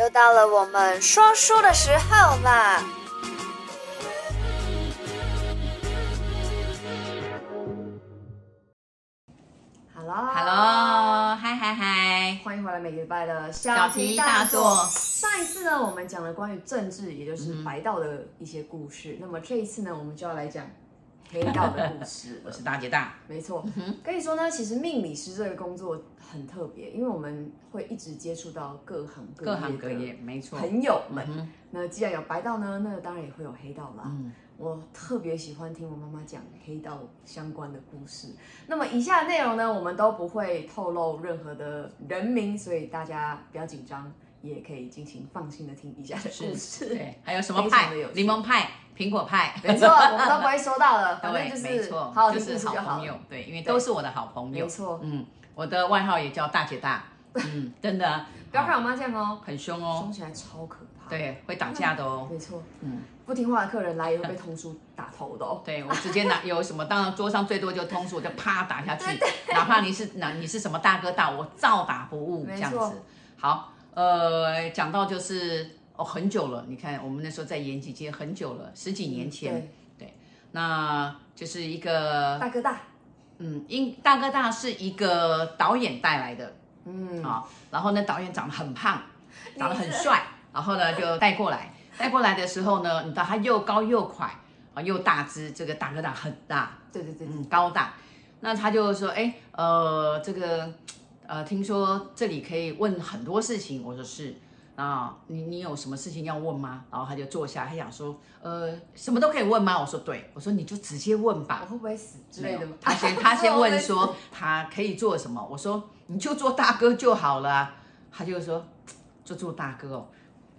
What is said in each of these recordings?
又到了我们说书的时候啦！Hello，Hello，嗨嗨嗨！欢迎回来每个礼拜的小题大做。上一次呢，我们讲了关于政治，也就是白道的一些故事。嗯、那么这一次呢，我们就要来讲。黑道的故事，我是大姐大，没错。可以说呢，其实命理师这个工作很特别，因为我们会一直接触到各行各业各行各业，没错。朋友们，那既然有白道呢，那当然也会有黑道啦。嗯，我特别喜欢听我妈妈讲黑道相关的故事。那么以下的内容呢，我们都不会透露任何的人名，所以大家不要紧张。也可以进行放心的听以下的故事，对，还有什么派？柠檬派、苹果派，没错，我们都不会说到的，反正就是没错，好，就是好朋友，对，因为都是我的好朋友，没错，嗯，我的外号也叫大姐大，嗯，真的，不要看我妈这样哦，很凶哦，凶起来超可怕，对，会打架的哦，没错，嗯，不听话的客人来也会被通书打头的哦，对，我直接拿有什么，当然桌上最多就通书，我就啪打下去，哪怕你是哪你是什么大哥大，我照打不误，这样子，好。呃，讲到就是哦，很久了。你看，我们那时候在延吉街很久了，十几年前。对，对，那就是一个大哥大。嗯，因大哥大是一个导演带来的。嗯，啊，然后呢，导演长得很胖，长得很帅，然后呢就带过来。带过来的时候呢，你知道他又高又快啊，又大只，这个大哥大很大。对对对，嗯，高大。那他就说，哎，呃，这个。呃，听说这里可以问很多事情，我说是啊，你你有什么事情要问吗？然后他就坐下，他想说，呃，什么都可以问吗？我说对，我说你就直接问吧。我会不会死之类的吗？他先他先问说 他可以做什么？我说你就做大哥就好了。他就说就做大哥哦，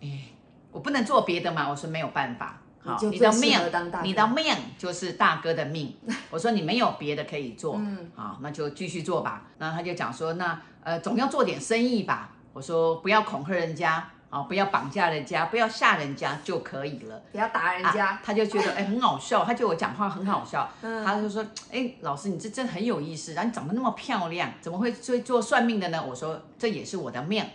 哎，我不能做别的吗？我说没有办法。好，你的命，你的命就是大哥的命。我说你没有别的可以做，嗯，好，那就继续做吧。那他就讲说，那呃总要做点生意吧。我说不要恐吓人家，啊，不要绑架人家，不要吓人家就可以了。不要打人家。他就觉得哎很好笑，他觉得我讲话很好笑。他就说哎老师你这真很有意思，然后你长得那么漂亮，怎么会会做算命的呢？我说这也是我的命。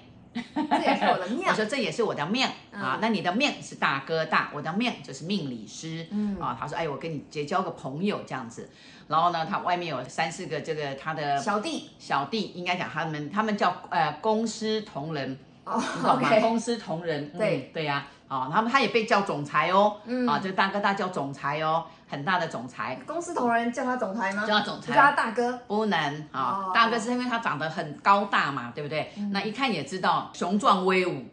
这也是我的命，我说这也是我的命、嗯、啊。那你的命是大哥大，我的命就是命理师。嗯啊，他说哎，我跟你结交个朋友这样子。然后呢，他外面有三四个这个他的小弟，小弟应该讲他们，他们叫呃公司同仁。哦，好吗？公司同仁。对、嗯、对呀、啊，啊，他们他也被叫总裁哦。嗯啊，这个大哥大叫总裁哦。很大的总裁，公司同仁叫他总裁吗？叫他总裁，叫他大哥，不能啊。大哥是因为他长得很高大嘛，对不对？那一看也知道雄壮威武，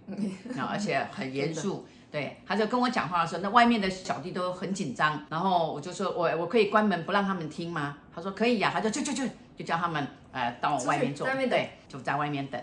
而且很严 肃。对，他就跟我讲话的时候，那外面的小弟都很紧张。然后我就说，我我可以关门不让他们听吗？他说可以呀。他就去去去，就叫他们呃到外面坐，对，就在外面等。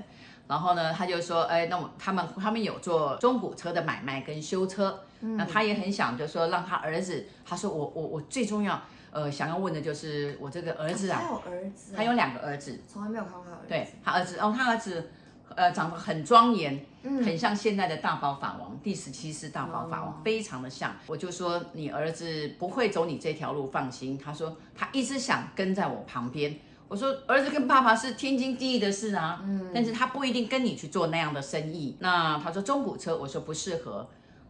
然后呢，他就说，哎，那我他们他们有做中古车的买卖跟修车。那他也很想，就说让他儿子。他说我我我最重要，呃，想要问的就是我这个儿子啊。他有儿子。他有两个儿子。从来没有看过他儿子。对，他儿子哦，他儿子，呃，长得很庄严，嗯，很像现在的大宝法王，第十七世大宝法王，非常的像。我就说你儿子不会走你这条路，放心。他说他一直想跟在我旁边。我说儿子跟爸爸是天经地义的事啊，嗯，但是他不一定跟你去做那样的生意。那他说中古车，我说不适合。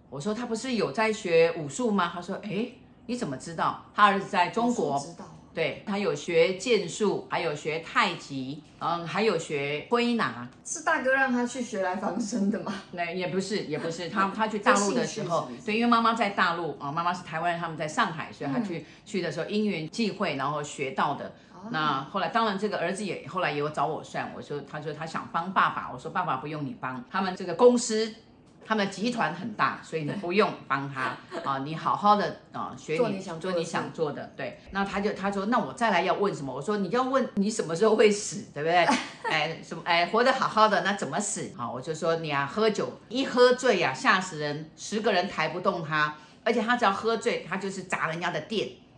我说他不是有在学武术吗？他说，哎，你怎么知道？他儿子在中国，知道，对，他有学剑术，还有学太极，嗯，还有学挥拿。是大哥让他去学来防身的吗？那也不是，也不是，他 他去大陆的时候，对，因为妈妈在大陆啊，妈妈是台湾人，他们在上海，所以他去、嗯、去的时候因缘际会，然后学到的。哦、那后来当然这个儿子也后来也有找我算，我说他说他想帮爸爸，我说爸爸不用你帮，他们这个公司。他们集团很大，所以你不用帮他啊，你好好的啊学你想做你想做的，对。那他就他说，那我再来要问什么？我说你要问你什么时候会死，对不对？哎，什么哎，活得好好的那怎么死？好，我就说你啊，喝酒一喝醉呀、啊，吓死人，十个人抬不动他，而且他只要喝醉，他就是砸人家的店哦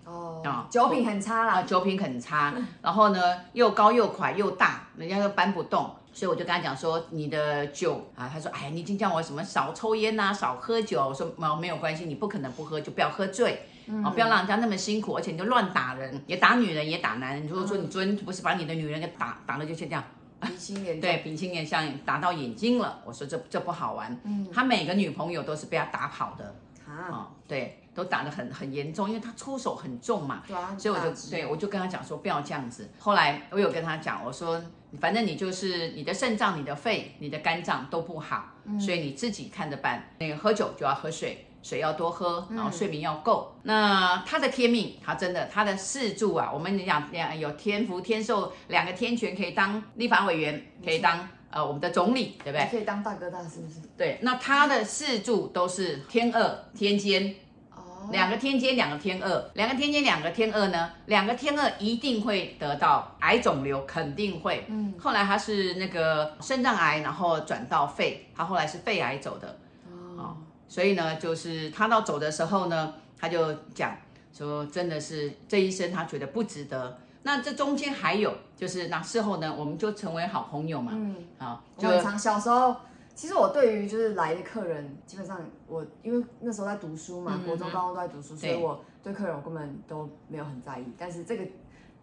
啊，酒品很差啦，酒品很差，然后呢又高又快又大，人家都搬不动。所以我就跟他讲说，你的酒啊，他说，哎呀，你已经叫我什么少抽烟呐，少喝酒。我说，没没有关系，你不可能不喝，就不要喝醉，嗯、哦，不要让人家那么辛苦，而且你就乱打人，也打女人，也打男人。如果说你昨天不是把你的女人给打打了，就先这样，鼻青脸对，鼻青脸像打到眼睛了。我说这这不好玩。嗯，他每个女朋友都是被他打跑的。啊、哦，对，都打得很很严重，因为他出手很重嘛。对啊。所以我就对我就跟他讲说不要这样子。后来我有跟他讲，我说反正你就是你的肾脏、你的肺、你的肝脏都不好，嗯、所以你自己看着办。那个喝酒就要喝水。水要多喝，然后睡眠要够。嗯、那他的天命，他真的他的四柱啊，我们讲两有天福天寿两个天权，可以当立法委员，可以当呃我们的总理，对不对？可以当大哥大，是不是？对，那他的四柱都是天二天监，哦，两个天监，两个天二，两个天监，两个天二呢，两个天二一定会得到癌肿瘤，肯定会。嗯，后来他是那个肾脏癌，然后转到肺，他后来是肺癌走的。哦。所以呢，就是他到走的时候呢，他就讲说，真的是这一生他觉得不值得。那这中间还有，就是那事后呢，我们就成为好朋友嘛。嗯，好，就我常小时候，其实我对于就是来的客人，基本上我因为那时候在读书嘛，国中、高中都在读书，所以我对客人我根本都没有很在意。但是这个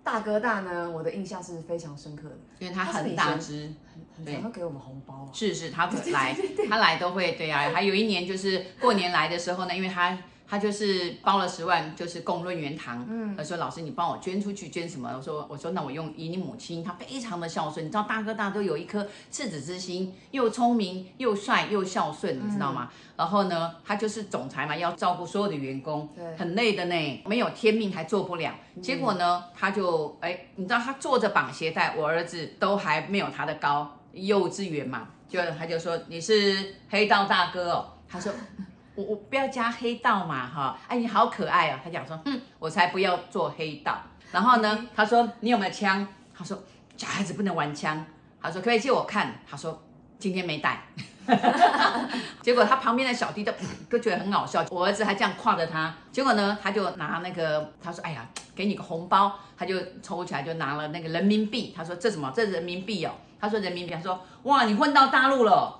大哥大呢，我的印象是非常深刻的，因为他很大只。对，会给我们红包啊。是是，他 来，他来都会，对啊。还有一年就是过年来的时候呢，因为他他就是包了十万，就是供润元堂。嗯，他说老师你帮我捐出去，捐什么？我说我说那我用以你母亲，她非常的孝顺，你知道大哥大都有一颗赤子之心，又聪明又帅又孝顺，你知道吗？然后呢，他就是总裁嘛，要照顾所有的员工，很累的呢，没有天命还做不了。结果呢，他就哎，你知道他坐着绑鞋带，我儿子都还没有他的高。幼稚园嘛，就他就说你是黑道大哥哦。他说我我不要加黑道嘛哈，哎你好可爱哦。他讲说嗯，我才不要做黑道。然后呢，他说你有没有枪？他说小孩子不能玩枪。他说可以借我看。他说今天没带。结果他旁边的小弟都都觉得很好笑。我儿子还这样挎着他。结果呢，他就拿那个他说哎呀，给你个红包。他就抽起来就拿了那个人民币。他说这什么？这人民币哦。他说人民币，他说哇，你混到大陆了，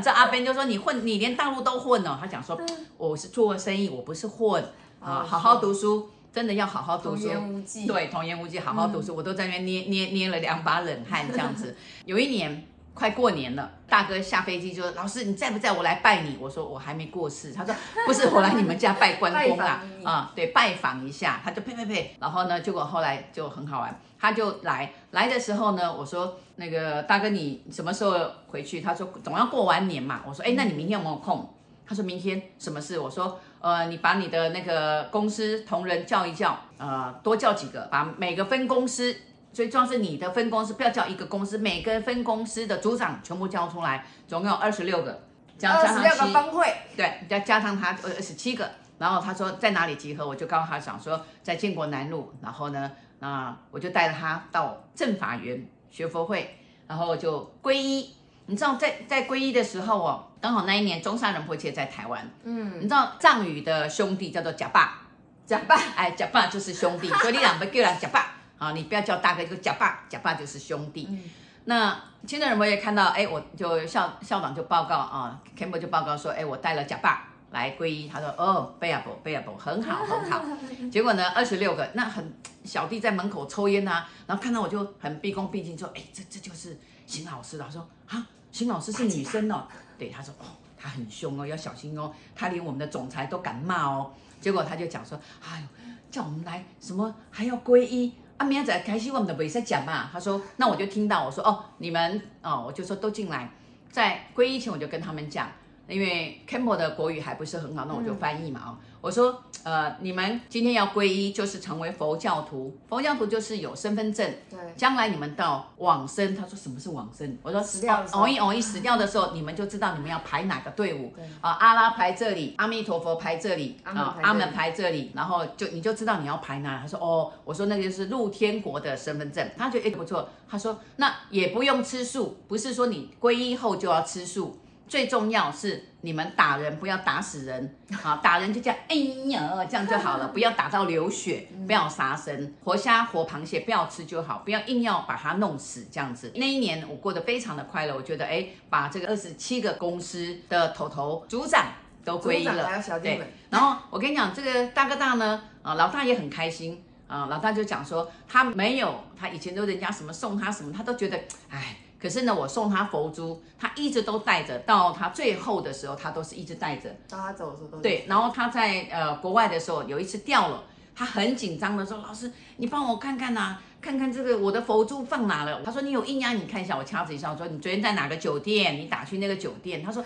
你知道阿 Ben 就说你混，你连大陆都混了。他讲说我是做生意，我不是混啊，好好读书，真的要好好读书。童言无忌，对，童言无忌，好好读书。我都在那边捏捏捏了两把冷汗，这样子。有一年快过年了，大哥下飞机就说老师你在不在？我来拜你。我说我还没过世。他说不是，我来你们家拜关公啊啊，对，拜访一下。他就呸呸呸，然后呢，结果后来就很好玩。他就来来的时候呢，我说那个大哥你什么时候回去？他说总要过完年嘛。我说哎，那你明天有没有空？他说明天什么事？我说呃，你把你的那个公司同仁叫一叫，呃，多叫几个，把每个分公司，最重要是你的分公司，不要叫一个公司，每个分公司的组长全部叫出来，总共有二十六个，加上二十六个分会，对，再加上他二十七个。然后他说在哪里集合？我就告诉他讲说在建国南路。然后呢？那我就带着他到正法园学佛会，然后就皈依。你知道在在皈依的时候哦，刚好那一年中山仁波切在台湾。嗯，你知道藏语的兄弟叫做呷霸，呷霸，哎，呷霸就是兄弟，所以你两个叫他呷霸啊，你不要叫大哥，就假爸，假爸就是兄弟。嗯、那现在人们也看到，哎，我就校校长就报告啊，Kempo 就报告说，哎，我带了假爸。来皈依，他说哦，贝亚伯，贝亚伯，很好，很好。结果呢，二十六个，那很小弟在门口抽烟呐、啊，然后看到我就很毕恭毕敬说，哎，这这就是邢老师的。他说啊，邢老师是女生哦。对，他说哦，他很凶哦，要小心哦，他连我们的总裁都敢骂哦。结果他就讲说，哎呦，叫我们来什么还要皈依啊？明仔开始我们的比赛讲嘛。他说，那我就听到我说哦，你们哦，我就说都进来，在皈依前我就跟他们讲。因为 Camel 的国语还不是很好，那我就翻译嘛啊。嗯、我说，呃，你们今天要皈依，就是成为佛教徒。佛教徒就是有身份证。对。将来你们到往生，他说什么是往生？我说死掉，偶一偶一死掉的时候，你们就知道你们要排哪个队伍。对。啊，阿拉排这里，阿弥陀佛排这里，啊，阿门排这里，然后就你就知道你要排哪。他说哦，我说那个就是入天国的身份证。他觉得哎不错。他说那也不用吃素，不是说你皈依后就要吃素。最重要是你们打人不要打死人，好，打人就这样，哎呀，这样就好了，不要打到流血，不要杀生，活虾活螃蟹不要吃就好，不要硬要把它弄死这样子。那一年我过得非常的快乐，我觉得哎，把这个二十七个公司的头头组长都归一了，对。然后我跟你讲，这个大哥大呢，啊，老大也很开心。啊、呃，老大就讲说他没有，他以前都人家什么送他什么，他都觉得哎。可是呢，我送他佛珠，他一直都带着，到他最后的时候，他都是一直带着。到他走的时候都对。然后他在呃国外的时候，有一次掉了，他很紧张的说：“老师，你帮我看看呐、啊，看看这个我的佛珠放哪了？”他说：“你有印啊，你看一下。”我掐指一算，我说：“你昨天在哪个酒店？你打去那个酒店。”他说：“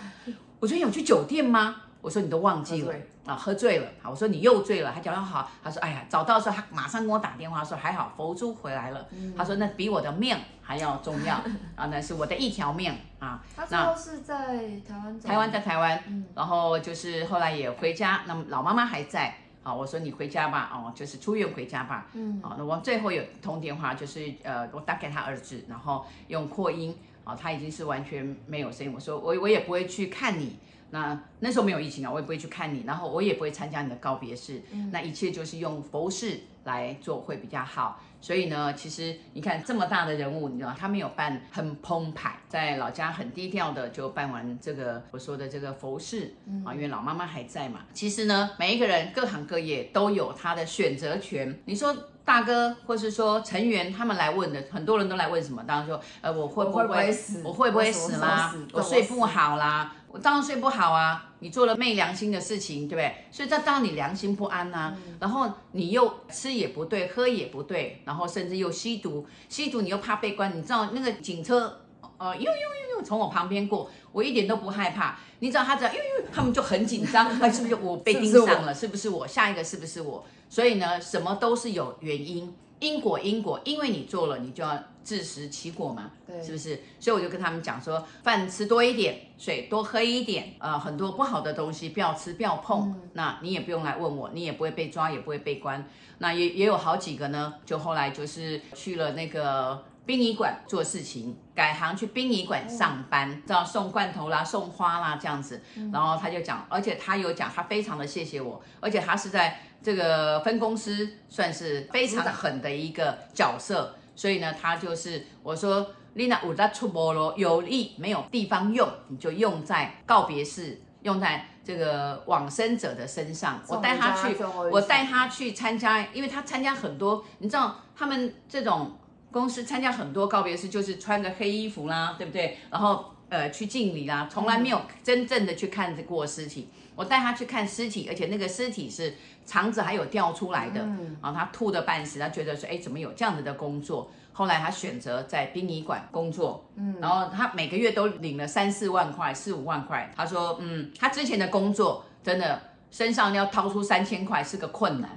我昨天有去酒店吗？”我说：“你都忘记了啊，喝醉了。”好，我说：“你又醉了。”他讲得好，他说：“哎呀，找到的时候他马上跟我打电话说还好佛珠回来了。嗯”他说：“那比我的命。”还要重要 啊！那是我的一条命啊。他最后是在台湾，台湾在台湾，嗯，然后就是后来也回家。那么老妈妈还在啊，我说你回家吧，哦，就是出院回家吧，嗯，啊，那我最后有通电话，就是呃，我打给他儿子，然后用扩音啊，他已经是完全没有声音。我说我我也不会去看你。那那时候没有疫情啊，我也不会去看你，然后我也不会参加你的告别式。嗯，那一切就是用佛事来做会比较好。所以呢，其实你看这么大的人物，你知道他没有办很澎湃，在老家很低调的就办完这个我说的这个佛事啊，因为老妈妈还在嘛。其实呢，每一个人各行各业都有他的选择权。你说大哥，或是说成员他们来问的，很多人都来问什么？当然说，呃，我会不会，我会不会死？我会不会死啦？我睡不好啦？我当然睡不好啊！你做了昧良心的事情，对不对？所以这当然你良心不安呐、啊。嗯、然后你又吃也不对，喝也不对，然后甚至又吸毒，吸毒你又怕被关。你知道那个警车，呃，呦呦呦呦，从我旁边过，我一点都不害怕。你知道他只要呦呦，他们就很紧张，哎，是不是我被盯上了？是不是我？下一个是不是我？所以呢，什么都是有原因。因果因果，因为你做了，你就要自食其果嘛，对，是不是？所以我就跟他们讲说，饭吃多一点，水多喝一点，呃，很多不好的东西不要吃，不要碰。嗯、那你也不用来问我，你也不会被抓，也不会被关。那也也有好几个呢，就后来就是去了那个殡仪馆做事情，改行去殡仪馆上班，知道、嗯、送罐头啦、送花啦这样子。然后他就讲，而且他有讲，他非常的谢谢我，而且他是在。这个分公司算是非常狠的一个角色，所以呢，他就是我说 Lina 我在出波罗有力没有地方用，你就用在告别式，用在这个往生者的身上。我带他去，我带他去参加，因为他参加很多，你知道他们这种公司参加很多告别式，就是穿个黑衣服啦，对不对？然后呃去敬礼啦，从来没有真正的去看过尸体。我带他去看尸体，而且那个尸体是肠子还有掉出来的，嗯、然后他吐的半死，他觉得说，哎，怎么有这样子的工作？后来他选择在殡仪馆工作，嗯，然后他每个月都领了三四万块、四五万块。他说，嗯，他之前的工作真的身上要掏出三千块是个困难。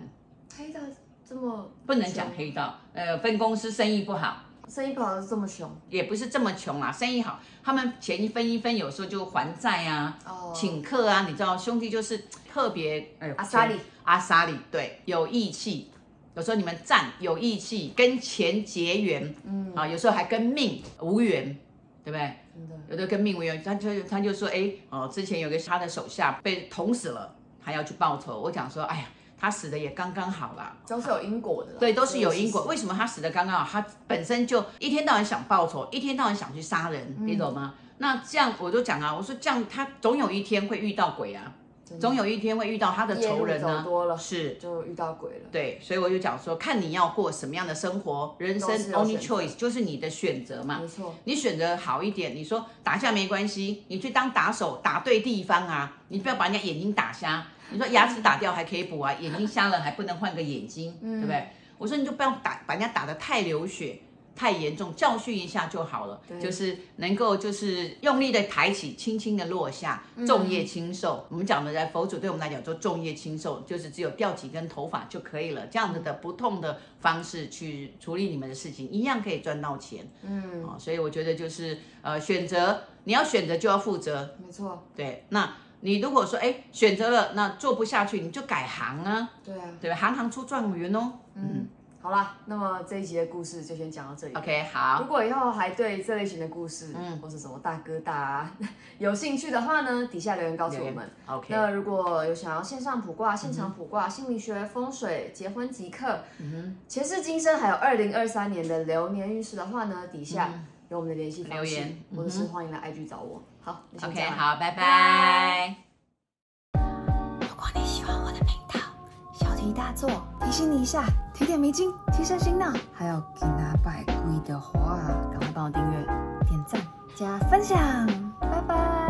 黑道这么不能讲黑道，呃，分公司生意不好。生意不好是这么穷，也不是这么穷啊。生意好，他们钱一分一分，有时候就还债啊，哦、请客啊。你知道，兄弟就是特别，哎，阿萨里，阿萨里，对，有义气。有时候你们赞有义气，跟钱结缘，嗯啊，有时候还跟命无缘，对不对？真的，有的跟命无缘，他就他就说，哎，哦，之前有个他的手下被捅死了，还要去报仇。我讲说，哎呀。他死的也刚刚好啦，都是有因果的。对，都是有因果。为什么他死的刚刚好？他本身就一天到晚想报仇，一天到晚想去杀人，嗯、你懂吗？那这样我就讲啊，我说这样他总有一天会遇到鬼啊，的总有一天会遇到他的仇人呢、啊。多了是就遇到鬼了。对，所以我就讲说，看你要过什么样的生活，人生 only choice 就是你的选择嘛。没错，你选择好一点，你说打架没关系，你去当打手，打对地方啊，你不要把人家眼睛打瞎。你说牙齿打掉还可以补啊，眼睛瞎了还不能换个眼睛，嗯、对不对？我说你就不要打，把人家打得太流血、太严重，教训一下就好了。就是能够就是用力的抬起，轻轻的落下，重业轻受。嗯、我们讲的在佛祖对我们来讲，做重业轻受，就是只有掉几根头发就可以了。这样子的不痛的方式去处理你们的事情，一样可以赚到钱。嗯，啊，所以我觉得就是呃，选择你要选择就要负责，没错。对，那。你如果说哎选择了那做不下去，你就改行啊。对啊，对吧？行行出状元哦。嗯，好了，那么这一集的故事就先讲到这里。OK，好。如果以后还对这类型的故事，嗯，或是什么大哥大啊，有兴趣的话呢，底下留言告诉我们。OK。那如果有想要线上卜卦、现场卜卦、心理学、风水、结婚即刻、嗯哼，前世今生，还有二零二三年的流年运势的话呢，底下有我们的联系方式，留言，或者是欢迎来 IG 找我。好，OK，好，拜拜。如果你喜欢我的频道，小题大做，提醒你一下。提点迷津，提升心脑，还有给他拜跪的话，赶快帮我订阅、点赞、加分享，拜拜。